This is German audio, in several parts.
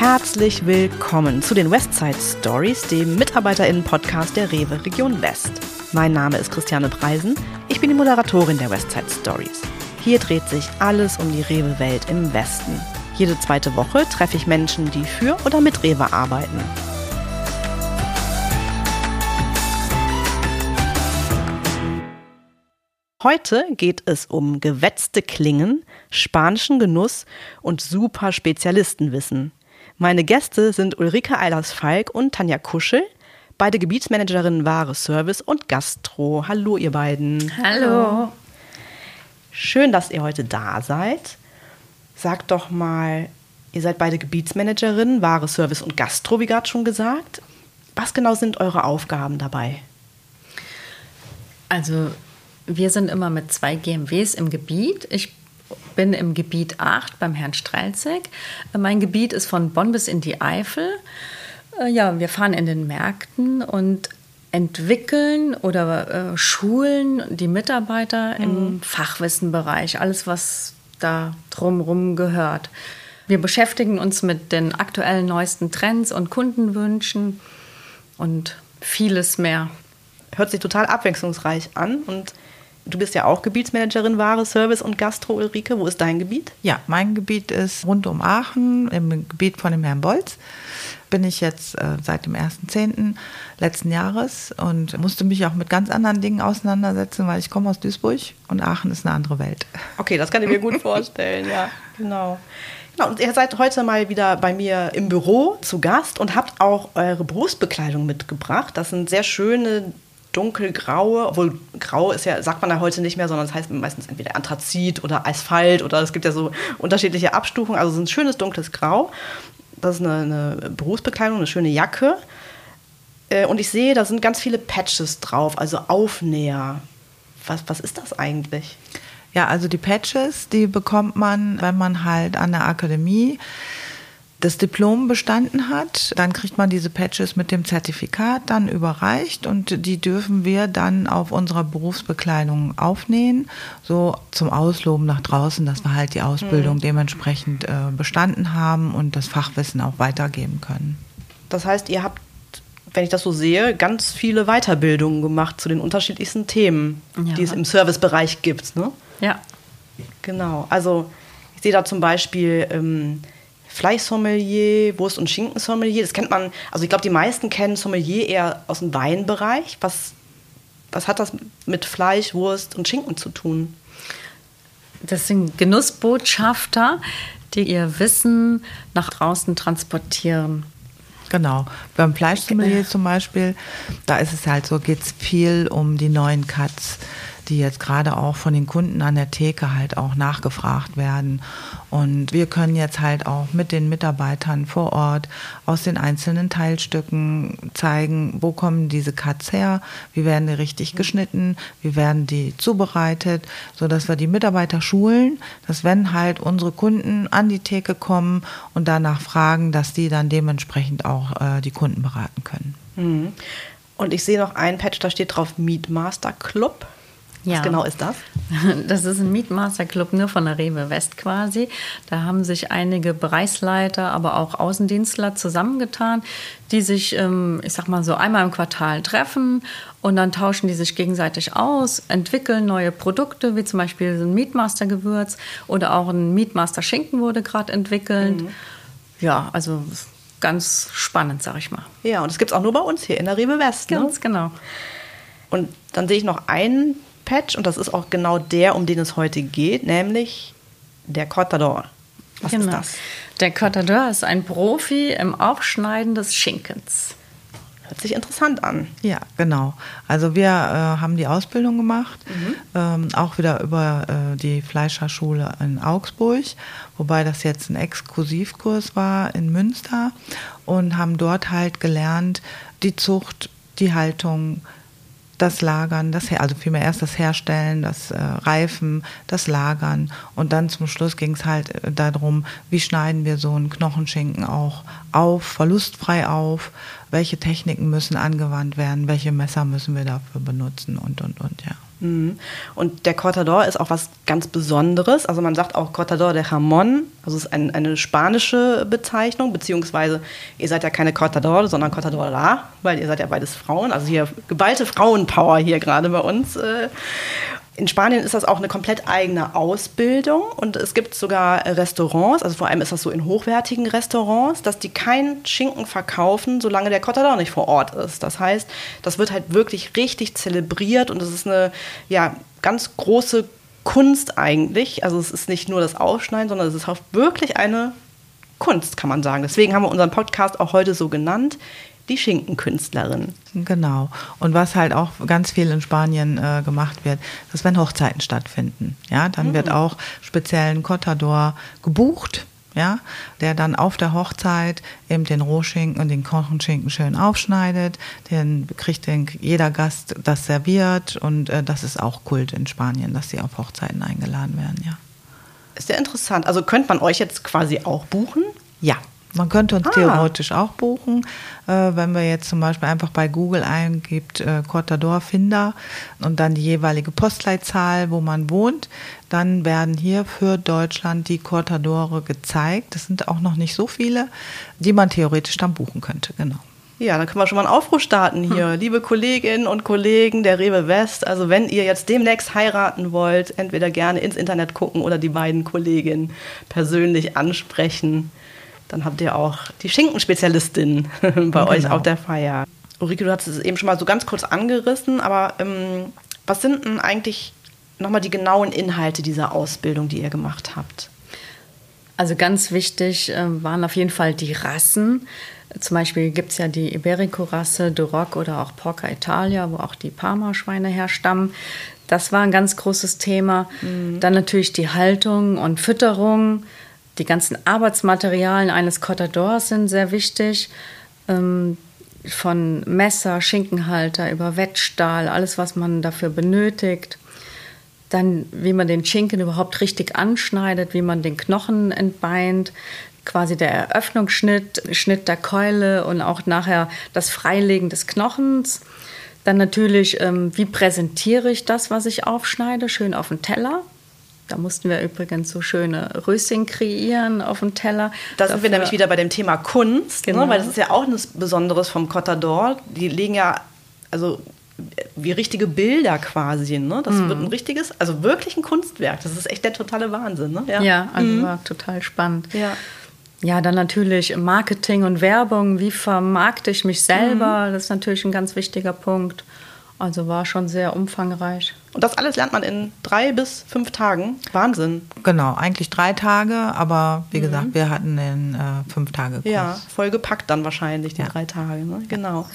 Herzlich willkommen zu den Westside Stories, dem MitarbeiterInnen-Podcast der Rewe Region West. Mein Name ist Christiane Preisen. Ich bin die Moderatorin der Westside Stories. Hier dreht sich alles um die Rewe-Welt im Westen. Jede zweite Woche treffe ich Menschen, die für oder mit Rewe arbeiten. Heute geht es um gewetzte Klingen, spanischen Genuss und super Spezialistenwissen. Meine Gäste sind Ulrike Eilers-Falk und Tanja Kuschel, beide Gebietsmanagerinnen Ware Service und Gastro. Hallo, ihr beiden. Hallo. Schön, dass ihr heute da seid. Sagt doch mal, ihr seid beide Gebietsmanagerinnen, Ware Service und Gastro, wie gerade schon gesagt. Was genau sind eure Aufgaben dabei? Also wir sind immer mit zwei GMWs im Gebiet. Ich bin im Gebiet 8 beim Herrn Strelzig. Mein Gebiet ist von Bonn bis in die Eifel. Äh, ja, wir fahren in den Märkten und entwickeln oder äh, schulen die Mitarbeiter mhm. im Fachwissenbereich, alles was da drumherum gehört. Wir beschäftigen uns mit den aktuellen neuesten Trends und Kundenwünschen und vieles mehr. Hört sich total abwechslungsreich an und Du bist ja auch Gebietsmanagerin Ware, Service und Gastro, Ulrike. Wo ist dein Gebiet? Ja, mein Gebiet ist rund um Aachen, im Gebiet von dem Herrn Bolz. Bin ich jetzt äh, seit dem 1.10. letzten Jahres und musste mich auch mit ganz anderen Dingen auseinandersetzen, weil ich komme aus Duisburg und Aachen ist eine andere Welt. Okay, das kann ich mir gut vorstellen, ja, genau. Genau, und ihr seid heute mal wieder bei mir im Büro zu Gast und habt auch eure Berufsbekleidung mitgebracht. Das sind sehr schöne dunkelgraue, obwohl grau ist ja, sagt man ja heute nicht mehr, sondern es das heißt meistens entweder Anthrazit oder Asphalt oder es gibt ja so unterschiedliche Abstufungen. Also es ist ein schönes dunkles Grau. Das ist eine, eine Berufsbekleidung, eine schöne Jacke. Äh, und ich sehe, da sind ganz viele Patches drauf, also Aufnäher. Was, was ist das eigentlich? Ja, also die Patches, die bekommt man, wenn man halt an der Akademie das Diplom bestanden hat, dann kriegt man diese Patches mit dem Zertifikat dann überreicht und die dürfen wir dann auf unserer Berufsbekleidung aufnähen, so zum Ausloben nach draußen, dass wir halt die Ausbildung mhm. dementsprechend äh, bestanden haben und das Fachwissen auch weitergeben können. Das heißt, ihr habt, wenn ich das so sehe, ganz viele Weiterbildungen gemacht zu den unterschiedlichsten Themen, ja. die es im Servicebereich gibt. Ne? Ja. Genau. Also ich sehe da zum Beispiel ähm, Fleischsommelier, Wurst- und Schinkensommelier. Das kennt man, also ich glaube, die meisten kennen Sommelier eher aus dem Weinbereich. Was, was hat das mit Fleisch, Wurst und Schinken zu tun? Das sind Genussbotschafter, die ihr Wissen nach draußen transportieren. Genau. Beim Fleischsommelier zum Beispiel, da ist es halt so, geht es viel um die neuen Cuts die jetzt gerade auch von den Kunden an der Theke halt auch nachgefragt werden. Und wir können jetzt halt auch mit den Mitarbeitern vor Ort aus den einzelnen Teilstücken zeigen, wo kommen diese Cuts her, wie werden die richtig geschnitten, wie werden die zubereitet, sodass wir die Mitarbeiter schulen, dass wenn halt unsere Kunden an die Theke kommen und danach fragen, dass die dann dementsprechend auch äh, die Kunden beraten können. Mhm. Und ich sehe noch ein Patch, da steht drauf Meat Master Club. Was ja. genau ist das? Das ist ein Mietmaster Club nur von der Rewe West quasi. Da haben sich einige Bereichsleiter, aber auch Außendienstler zusammengetan, die sich, ähm, ich sag mal so, einmal im Quartal treffen und dann tauschen die sich gegenseitig aus, entwickeln neue Produkte, wie zum Beispiel ein Mietmaster Gewürz oder auch ein Mietmaster Schinken wurde gerade entwickelt. Mhm. Ja, also ganz spannend, sag ich mal. Ja, und das gibt es auch nur bei uns hier in der Rewe West. Ne? Ganz genau. Und dann sehe ich noch einen Patch und das ist auch genau der, um den es heute geht, nämlich der Cortador. Was genau. ist das? Der Cortador ist ein Profi im Aufschneiden des Schinkens. Hört sich interessant an. Ja, genau. Also wir äh, haben die Ausbildung gemacht, mhm. ähm, auch wieder über äh, die Fleischerschule in Augsburg, wobei das jetzt ein Exklusivkurs war in Münster und haben dort halt gelernt, die Zucht, die Haltung, das Lagern, das, also vielmehr erst das Herstellen, das äh, Reifen, das Lagern. Und dann zum Schluss ging es halt äh, darum, wie schneiden wir so einen Knochenschinken auch auf, verlustfrei auf, welche Techniken müssen angewandt werden, welche Messer müssen wir dafür benutzen? Und, und, und, ja. Mhm. Und der Cortador ist auch was ganz Besonderes. Also man sagt auch Cortador de Jamón. Also es ist ein, eine spanische Bezeichnung, beziehungsweise ihr seid ja keine Cortador, sondern Cortadora, weil ihr seid ja beides Frauen. Also hier geballte Frauenpower hier gerade bei uns. In Spanien ist das auch eine komplett eigene Ausbildung und es gibt sogar Restaurants, also vor allem ist das so in hochwertigen Restaurants, dass die keinen Schinken verkaufen, solange der Cortador nicht vor Ort ist. Das heißt, das wird halt wirklich richtig zelebriert und es ist eine ja, ganz große Kunst eigentlich. Also es ist nicht nur das Aufschneiden, sondern es ist auch wirklich eine Kunst, kann man sagen. Deswegen haben wir unseren Podcast auch heute so genannt die Schinkenkünstlerin. Genau. Und was halt auch ganz viel in Spanien äh, gemacht wird, dass wenn Hochzeiten stattfinden, ja, dann mhm. wird auch speziell ein Contador gebucht, ja, der dann auf der Hochzeit eben den Rohschinken und den Kochenschinken schön aufschneidet, den kriegt den, jeder Gast das serviert und äh, das ist auch Kult in Spanien, dass sie auf Hochzeiten eingeladen werden, ja. Ist ja interessant. Also könnte man euch jetzt quasi auch buchen? Ja. Man könnte uns ah. theoretisch auch buchen, äh, wenn wir jetzt zum Beispiel einfach bei Google eingibt, äh, Cortador Finder und dann die jeweilige Postleitzahl, wo man wohnt, dann werden hier für Deutschland die Cortadore gezeigt. Das sind auch noch nicht so viele, die man theoretisch dann buchen könnte, genau. Ja, dann können wir schon mal einen Aufruf starten hier. Hm. Liebe Kolleginnen und Kollegen der Rewe West, also wenn ihr jetzt demnächst heiraten wollt, entweder gerne ins Internet gucken oder die beiden Kolleginnen persönlich ansprechen dann habt ihr auch die Schinkenspezialistin bei genau. euch auf der Feier. Ulrike, du hast es eben schon mal so ganz kurz angerissen, aber ähm, was sind denn eigentlich nochmal die genauen Inhalte dieser Ausbildung, die ihr gemacht habt? Also ganz wichtig äh, waren auf jeden Fall die Rassen. Zum Beispiel gibt es ja die Iberico-Rasse, Duroc oder auch Porca Italia, wo auch die Parma-Schweine herstammen. Das war ein ganz großes Thema. Mhm. Dann natürlich die Haltung und Fütterung, die ganzen Arbeitsmaterialien eines Cortadors sind sehr wichtig. Ähm, von Messer, Schinkenhalter über Wettstahl, alles, was man dafür benötigt. Dann, wie man den Schinken überhaupt richtig anschneidet, wie man den Knochen entbeint, quasi der Eröffnungsschnitt, Schnitt der Keule und auch nachher das Freilegen des Knochens. Dann natürlich, ähm, wie präsentiere ich das, was ich aufschneide, schön auf den Teller. Da mussten wir übrigens so schöne Röschen kreieren auf dem Teller. Da sind wir nämlich wieder bei dem Thema Kunst, ne? genau. ne? weil das ist ja auch etwas Besonderes vom Cottador. Die legen ja, also wie richtige Bilder quasi. Ne? Das mm. wird ein richtiges, also wirklich ein Kunstwerk. Das ist echt der totale Wahnsinn. Ne? Ja, ja also mm. war total spannend. Ja. Ja, dann natürlich Marketing und Werbung. Wie vermarkte ich mich selber? Mm. Das ist natürlich ein ganz wichtiger Punkt. Also war schon sehr umfangreich. Und das alles lernt man in drei bis fünf Tagen. Wahnsinn. Genau, eigentlich drei Tage, aber wie mhm. gesagt, wir hatten den äh, fünf Tage Kurs. Ja, voll gepackt dann wahrscheinlich die ja. drei Tage. Ne? Genau.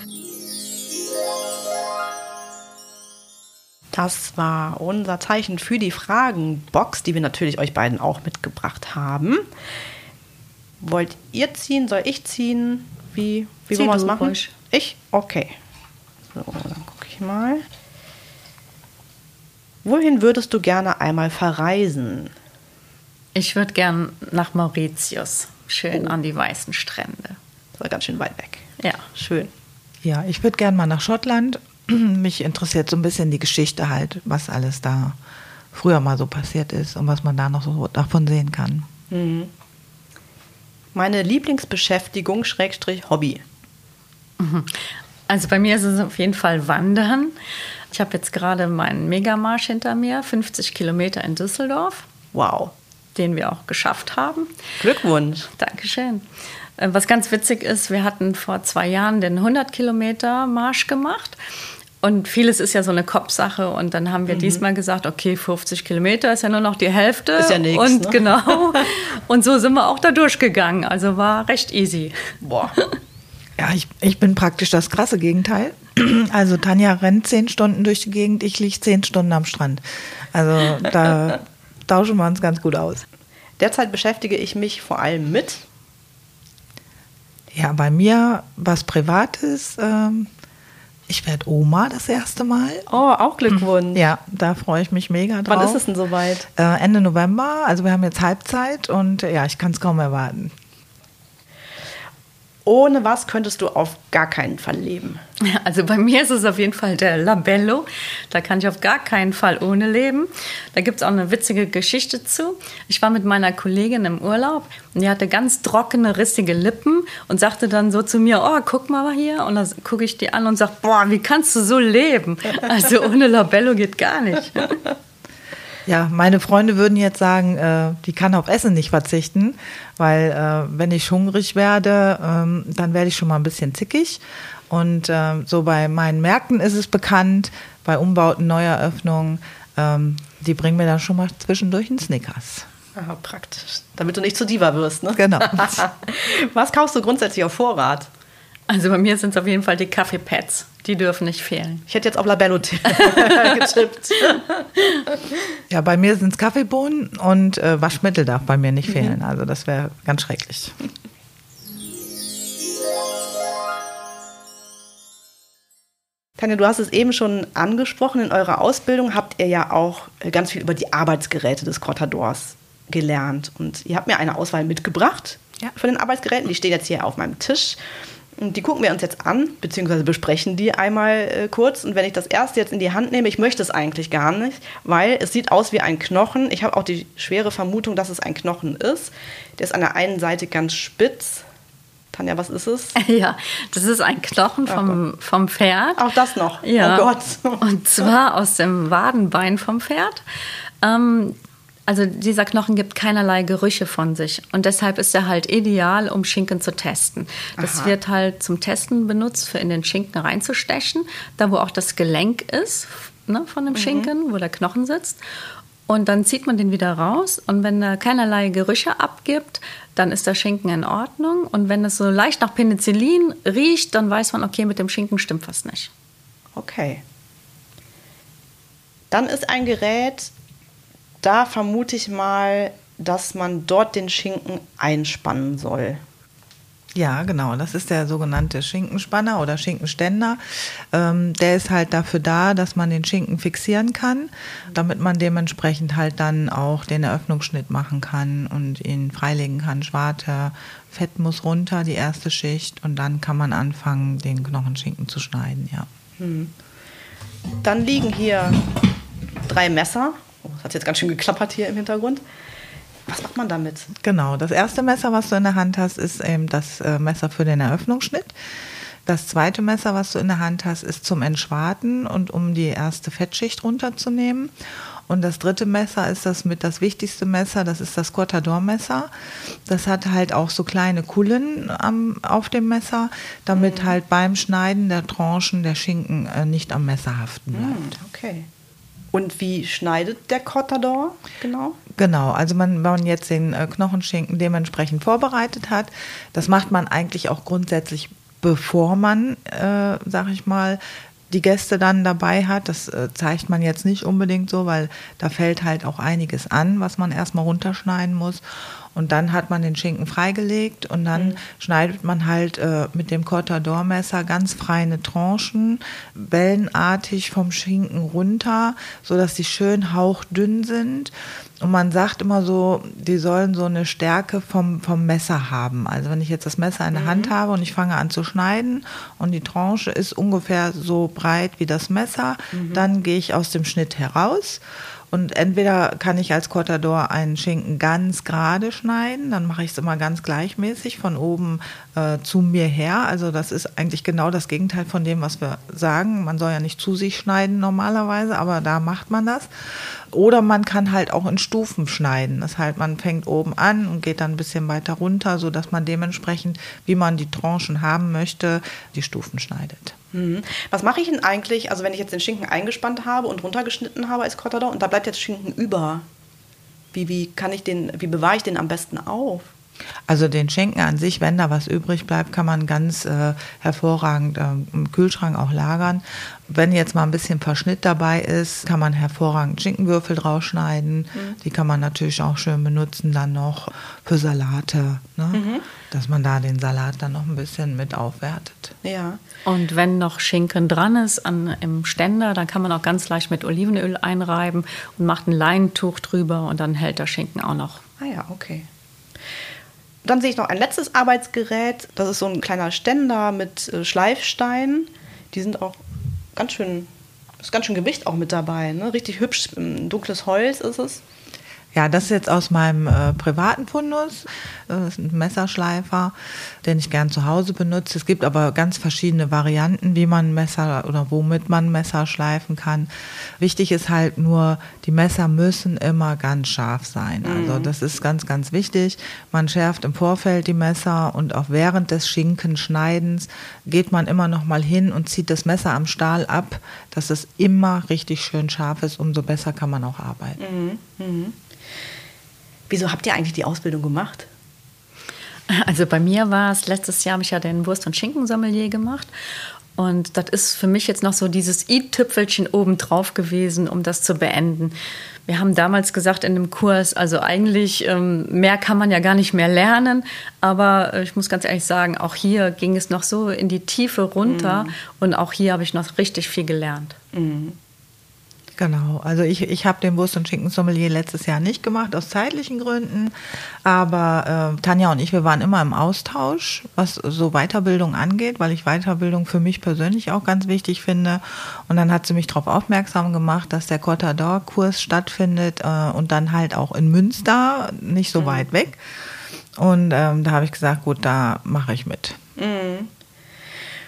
Das war unser Zeichen für die Fragenbox, die wir natürlich euch beiden auch mitgebracht haben. Wollt ihr ziehen? Soll ich ziehen? Wie, wie wollen wir es machen? Ruhig. Ich? Okay. So, dann gucke ich mal. Wohin würdest du gerne einmal verreisen? Ich würde gern nach Mauritius. Schön oh. an die weißen Strände. Das war ganz schön weit weg. Ja. Schön. Ja, ich würde gern mal nach Schottland. Mich interessiert so ein bisschen die Geschichte halt, was alles da früher mal so passiert ist und was man da noch so davon sehen kann. Mhm. Meine Lieblingsbeschäftigung, Schrägstrich Hobby. Mhm. Also bei mir ist es auf jeden Fall Wandern. Ich habe jetzt gerade meinen Megamarsch hinter mir, 50 Kilometer in Düsseldorf. Wow. Den wir auch geschafft haben. Glückwunsch. Dankeschön. Äh, was ganz witzig ist, wir hatten vor zwei Jahren den 100 Kilometer Marsch gemacht. Und vieles ist ja so eine Kopfsache. Und dann haben wir mhm. diesmal gesagt, okay, 50 Kilometer ist ja nur noch die Hälfte. Ist ja nichts. Und ne? genau. Und so sind wir auch da durchgegangen. Also war recht easy. Boah. Ja, ich, ich bin praktisch das krasse Gegenteil. Also Tanja rennt zehn Stunden durch die Gegend, ich liege zehn Stunden am Strand. Also da tauschen wir uns ganz gut aus. Derzeit beschäftige ich mich vor allem mit. Ja, bei mir was Privates. Ähm, ich werde Oma das erste Mal. Oh, auch Glückwunsch. Ja, da freue ich mich mega drauf. Wann ist es denn soweit? Äh, Ende November. Also wir haben jetzt Halbzeit und ja, ich kann es kaum erwarten. Ohne was könntest du auf gar keinen Fall leben? Also bei mir ist es auf jeden Fall der Labello. Da kann ich auf gar keinen Fall ohne leben. Da gibt es auch eine witzige Geschichte zu. Ich war mit meiner Kollegin im Urlaub und die hatte ganz trockene, rissige Lippen und sagte dann so zu mir, oh, guck mal hier. Und dann gucke ich die an und sage, boah, wie kannst du so leben? Also ohne Labello geht gar nicht. Ja, meine Freunde würden jetzt sagen, äh, die kann auf Essen nicht verzichten, weil äh, wenn ich hungrig werde, ähm, dann werde ich schon mal ein bisschen zickig. Und äh, so bei meinen Märkten ist es bekannt, bei Umbauten, Neueröffnungen, ähm, die bringen mir dann schon mal zwischendurch einen Snickers. Aha, praktisch. Damit du nicht zu Diva wirst, ne? Genau. Was kaufst du grundsätzlich auf Vorrat? Also bei mir sind es auf jeden Fall die Kaffeepads. Die dürfen nicht fehlen. Ich hätte jetzt auf Labello getippt. Ja, bei mir sind es Kaffeebohnen und äh, Waschmittel darf bei mir nicht fehlen. Also das wäre ganz schrecklich. Tanja, du hast es eben schon angesprochen. In eurer Ausbildung habt ihr ja auch äh, ganz viel über die Arbeitsgeräte des Cortadors gelernt. Und ihr habt mir eine Auswahl mitgebracht Ja. von den Arbeitsgeräten. Die stehen jetzt hier auf meinem Tisch. Und die gucken wir uns jetzt an, beziehungsweise besprechen die einmal äh, kurz. Und wenn ich das erste jetzt in die Hand nehme, ich möchte es eigentlich gar nicht, weil es sieht aus wie ein Knochen. Ich habe auch die schwere Vermutung, dass es ein Knochen ist. Der ist an der einen Seite ganz spitz. Tanja, was ist es? Ja, das ist ein Knochen vom, vom Pferd. Auch das noch. Ja. Oh Gott. Und zwar aus dem Wadenbein vom Pferd. Ähm, also dieser Knochen gibt keinerlei Gerüche von sich und deshalb ist er halt ideal, um Schinken zu testen. Das Aha. wird halt zum Testen benutzt, für in den Schinken reinzustechen, da wo auch das Gelenk ist ne, von dem Schinken, wo der Knochen sitzt. Und dann zieht man den wieder raus und wenn er keinerlei Gerüche abgibt, dann ist der Schinken in Ordnung. Und wenn es so leicht nach Penicillin riecht, dann weiß man, okay, mit dem Schinken stimmt was nicht. Okay. Dann ist ein Gerät, da vermute ich mal, dass man dort den Schinken einspannen soll. Ja, genau. Das ist der sogenannte Schinkenspanner oder Schinkenständer. Ähm, der ist halt dafür da, dass man den Schinken fixieren kann, damit man dementsprechend halt dann auch den Eröffnungsschnitt machen kann und ihn freilegen kann. Schwarte, Fett muss runter, die erste Schicht, und dann kann man anfangen, den Knochenschinken zu schneiden, ja. Dann liegen hier drei Messer. Oh, das hat jetzt ganz schön geklappert hier im Hintergrund. Was macht man damit? Genau, das erste Messer, was du in der Hand hast, ist eben das äh, Messer für den Eröffnungsschnitt. Das zweite Messer, was du in der Hand hast, ist zum Entschwarten und um die erste Fettschicht runterzunehmen. Und das dritte Messer ist das mit das wichtigste Messer, das ist das Cortador-Messer. Das hat halt auch so kleine Kullen am, auf dem Messer, damit halt beim Schneiden der Tranchen der Schinken äh, nicht am Messer haften bleibt. Okay. Und wie schneidet der Cortador genau? Genau, also man, wenn man jetzt den äh, Knochenschinken dementsprechend vorbereitet hat, das macht man eigentlich auch grundsätzlich, bevor man, äh, sag ich mal, die Gäste dann dabei hat. Das äh, zeigt man jetzt nicht unbedingt so, weil da fällt halt auch einiges an, was man erstmal runterschneiden muss. Und dann hat man den Schinken freigelegt und dann schneidet man halt äh, mit dem Cortador-Messer ganz feine Tranchen, wellenartig vom Schinken runter, sodass die schön hauchdünn sind. Und man sagt immer so, die sollen so eine Stärke vom, vom Messer haben. Also wenn ich jetzt das Messer in der Hand habe und ich fange an zu schneiden und die Tranche ist ungefähr so breit wie das Messer, dann gehe ich aus dem Schnitt heraus. Und entweder kann ich als Cortador einen Schinken ganz gerade schneiden, dann mache ich es immer ganz gleichmäßig von oben äh, zu mir her. Also das ist eigentlich genau das Gegenteil von dem, was wir sagen. Man soll ja nicht zu sich schneiden normalerweise, aber da macht man das. Oder man kann halt auch in Stufen schneiden. Das heißt, man fängt oben an und geht dann ein bisschen weiter runter, sodass man dementsprechend, wie man die Tranchen haben möchte, die Stufen schneidet. Mhm. Was mache ich denn eigentlich, also wenn ich jetzt den Schinken eingespannt habe und runtergeschnitten habe als Cortador und da bleibt jetzt Schinken über? Wie, wie kann ich den, wie bewahre ich den am besten auf? Also den Schinken an sich, wenn da was übrig bleibt, kann man ganz äh, hervorragend äh, im Kühlschrank auch lagern. Wenn jetzt mal ein bisschen Verschnitt dabei ist, kann man hervorragend Schinkenwürfel drausschneiden. Die kann man natürlich auch schön benutzen dann noch für Salate, ne? dass man da den Salat dann noch ein bisschen mit aufwertet. Ja. Und wenn noch Schinken dran ist an, im Ständer, dann kann man auch ganz leicht mit Olivenöl einreiben und macht ein Leintuch drüber und dann hält der Schinken auch noch. Ah ja, okay. Dann sehe ich noch ein letztes Arbeitsgerät. Das ist so ein kleiner Ständer mit äh, Schleifsteinen. Die sind auch ganz schön, ist ganz schön Gewicht auch mit dabei. Ne? Richtig hübsch, dunkles Holz ist es. Ja, das ist jetzt aus meinem äh, privaten Fundus. Das ist ein Messerschleifer, den ich gern zu Hause benutze. Es gibt aber ganz verschiedene Varianten, wie man Messer oder womit man Messer schleifen kann. Wichtig ist halt nur, die Messer müssen immer ganz scharf sein. Also mhm. das ist ganz, ganz wichtig. Man schärft im Vorfeld die Messer und auch während des Schinkenschneidens geht man immer noch mal hin und zieht das Messer am Stahl ab, dass es immer richtig schön scharf ist. Umso besser kann man auch arbeiten. Mhm. Mhm. Wieso habt ihr eigentlich die Ausbildung gemacht? Also bei mir war es, letztes Jahr habe ich ja den Wurst- und Schinkensommelier gemacht. Und das ist für mich jetzt noch so dieses i-Tüpfelchen obendrauf gewesen, um das zu beenden. Wir haben damals gesagt in dem Kurs, also eigentlich ähm, mehr kann man ja gar nicht mehr lernen, aber äh, ich muss ganz ehrlich sagen, auch hier ging es noch so in die Tiefe runter mm. und auch hier habe ich noch richtig viel gelernt. Mm. Genau, also ich, ich habe den Wurst- und Schinkensommelier letztes Jahr nicht gemacht, aus zeitlichen Gründen. Aber äh, Tanja und ich, wir waren immer im Austausch, was so Weiterbildung angeht, weil ich Weiterbildung für mich persönlich auch ganz wichtig finde. Und dann hat sie mich darauf aufmerksam gemacht, dass der Cotador-Kurs stattfindet äh, und dann halt auch in Münster, nicht so mhm. weit weg. Und ähm, da habe ich gesagt, gut, da mache ich mit. Mhm.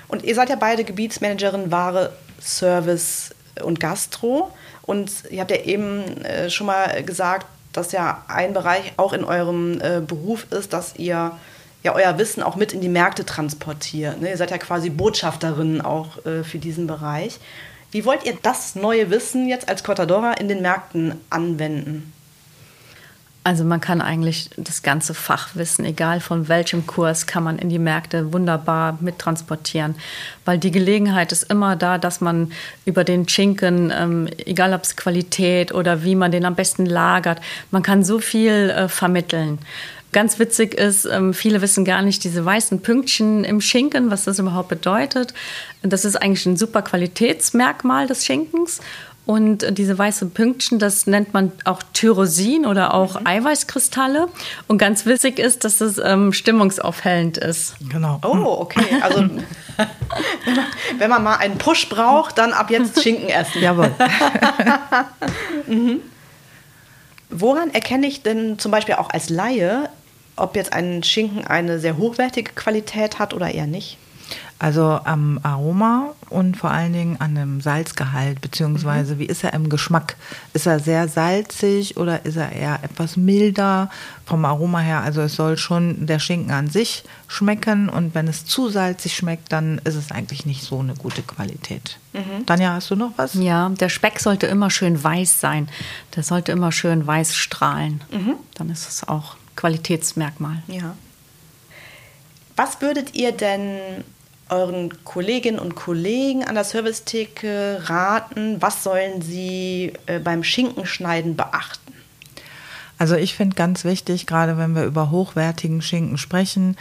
Und ihr seid ja beide Gebietsmanagerin Ware, Service, und Gastro. Und ihr habt ja eben äh, schon mal gesagt, dass ja ein Bereich auch in eurem äh, Beruf ist, dass ihr ja euer Wissen auch mit in die Märkte transportiert. Ne? Ihr seid ja quasi Botschafterinnen auch äh, für diesen Bereich. Wie wollt ihr das neue Wissen jetzt als Cortadora in den Märkten anwenden? Also man kann eigentlich das ganze Fachwissen, egal von welchem Kurs, kann man in die Märkte wunderbar mittransportieren. Weil die Gelegenheit ist immer da, dass man über den Schinken, ähm, egal ob es Qualität oder wie man den am besten lagert, man kann so viel äh, vermitteln. Ganz witzig ist, ähm, viele wissen gar nicht diese weißen Pünktchen im Schinken, was das überhaupt bedeutet. Das ist eigentlich ein super Qualitätsmerkmal des Schinkens. Und diese weißen Pünktchen, das nennt man auch Tyrosin oder auch mhm. Eiweißkristalle. Und ganz witzig ist, dass das ähm, stimmungsaufhellend ist. Genau. Oh, okay. Also wenn man mal einen Push braucht, dann ab jetzt Schinken essen. Jawohl. mhm. Woran erkenne ich denn zum Beispiel auch als Laie, ob jetzt ein Schinken eine sehr hochwertige Qualität hat oder eher nicht? Also am Aroma und vor allen Dingen an dem Salzgehalt, beziehungsweise mhm. wie ist er im Geschmack? Ist er sehr salzig oder ist er eher etwas milder vom Aroma her? Also es soll schon der Schinken an sich schmecken und wenn es zu salzig schmeckt, dann ist es eigentlich nicht so eine gute Qualität. Mhm. Tanja, hast du noch was? Ja, der Speck sollte immer schön weiß sein. Der sollte immer schön weiß strahlen. Mhm. Dann ist es auch Qualitätsmerkmal. Ja. Was würdet ihr denn euren Kolleginnen und Kollegen an der Servicetheke raten? Was sollen sie äh, beim Schinkenschneiden beachten? Also ich finde ganz wichtig, gerade wenn wir über hochwertigen Schinken sprechen,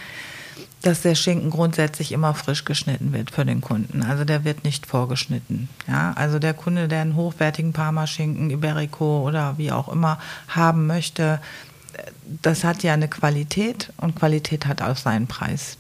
dass der Schinken grundsätzlich immer frisch geschnitten wird für den Kunden. Also der wird nicht vorgeschnitten. Ja, also der Kunde, der einen hochwertigen Parmaschinken, Iberico oder wie auch immer haben möchte, das hat ja eine Qualität und Qualität hat auch seinen Preis.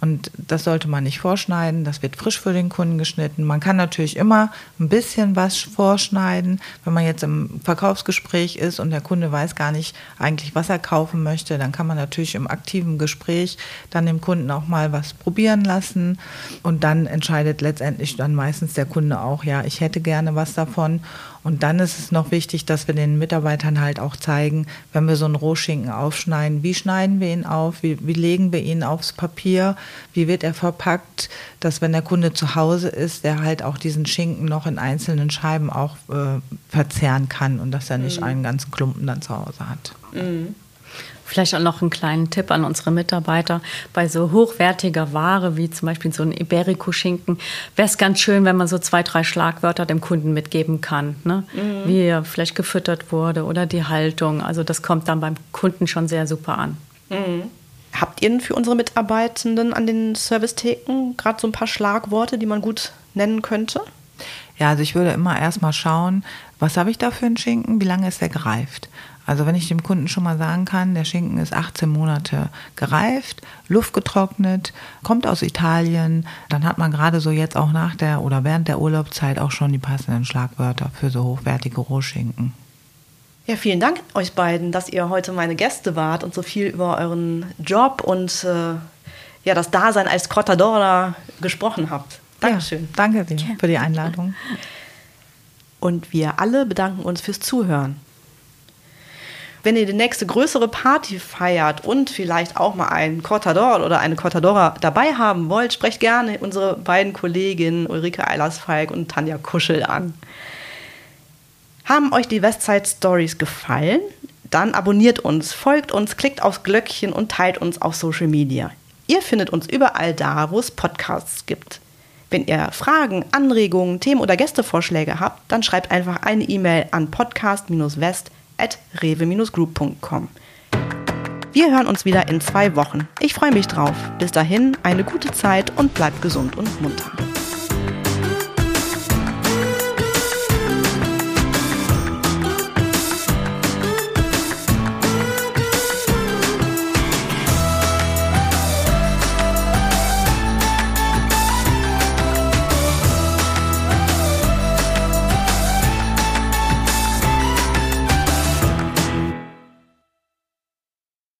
Und das sollte man nicht vorschneiden. Das wird frisch für den Kunden geschnitten. Man kann natürlich immer ein bisschen was vorschneiden. Wenn man jetzt im Verkaufsgespräch ist und der Kunde weiß gar nicht eigentlich, was er kaufen möchte, dann kann man natürlich im aktiven Gespräch dann dem Kunden auch mal was probieren lassen. Und dann entscheidet letztendlich dann meistens der Kunde auch, ja, ich hätte gerne was davon. Und dann ist es noch wichtig, dass wir den Mitarbeitern halt auch zeigen, wenn wir so einen Rohschinken aufschneiden, wie schneiden wir ihn auf, wie, wie legen wir ihn aufs Papier, wie wird er verpackt, dass wenn der Kunde zu Hause ist, der halt auch diesen Schinken noch in einzelnen Scheiben auch äh, verzehren kann und dass er nicht mhm. einen ganzen Klumpen dann zu Hause hat. Mhm. Vielleicht auch noch einen kleinen Tipp an unsere Mitarbeiter. Bei so hochwertiger Ware wie zum Beispiel so ein Iberico-Schinken wäre es ganz schön, wenn man so zwei, drei Schlagwörter dem Kunden mitgeben kann. Ne? Mhm. Wie er vielleicht gefüttert wurde oder die Haltung. Also das kommt dann beim Kunden schon sehr super an. Mhm. Habt ihr denn für unsere Mitarbeitenden an den Servicetheken gerade so ein paar Schlagworte, die man gut nennen könnte? Ja, also ich würde immer erstmal schauen, was habe ich da für einen Schinken, wie lange ist der gereift. Also wenn ich dem Kunden schon mal sagen kann, der Schinken ist 18 Monate gereift, luftgetrocknet, kommt aus Italien, dann hat man gerade so jetzt auch nach der oder während der Urlaubszeit auch schon die passenden Schlagwörter für so hochwertige Rohschinken. Ja, vielen Dank euch beiden, dass ihr heute meine Gäste wart und so viel über euren Job und äh, ja, das Dasein als Cottadora gesprochen habt. Dankeschön. Ja, danke dir für die Einladung. Und wir alle bedanken uns fürs Zuhören. Wenn ihr die nächste größere Party feiert und vielleicht auch mal einen Cortador oder eine Cortadora dabei haben wollt, sprecht gerne unsere beiden Kolleginnen Ulrike Eilersfalk und Tanja Kuschel an. Haben euch die Westside Stories gefallen? Dann abonniert uns, folgt uns, klickt aufs Glöckchen und teilt uns auf Social Media. Ihr findet uns überall da, wo es Podcasts gibt. Wenn ihr Fragen, Anregungen, Themen oder Gästevorschläge habt, dann schreibt einfach eine E-Mail an podcast-west.rewe-group.com. Wir hören uns wieder in zwei Wochen. Ich freue mich drauf. Bis dahin eine gute Zeit und bleibt gesund und munter.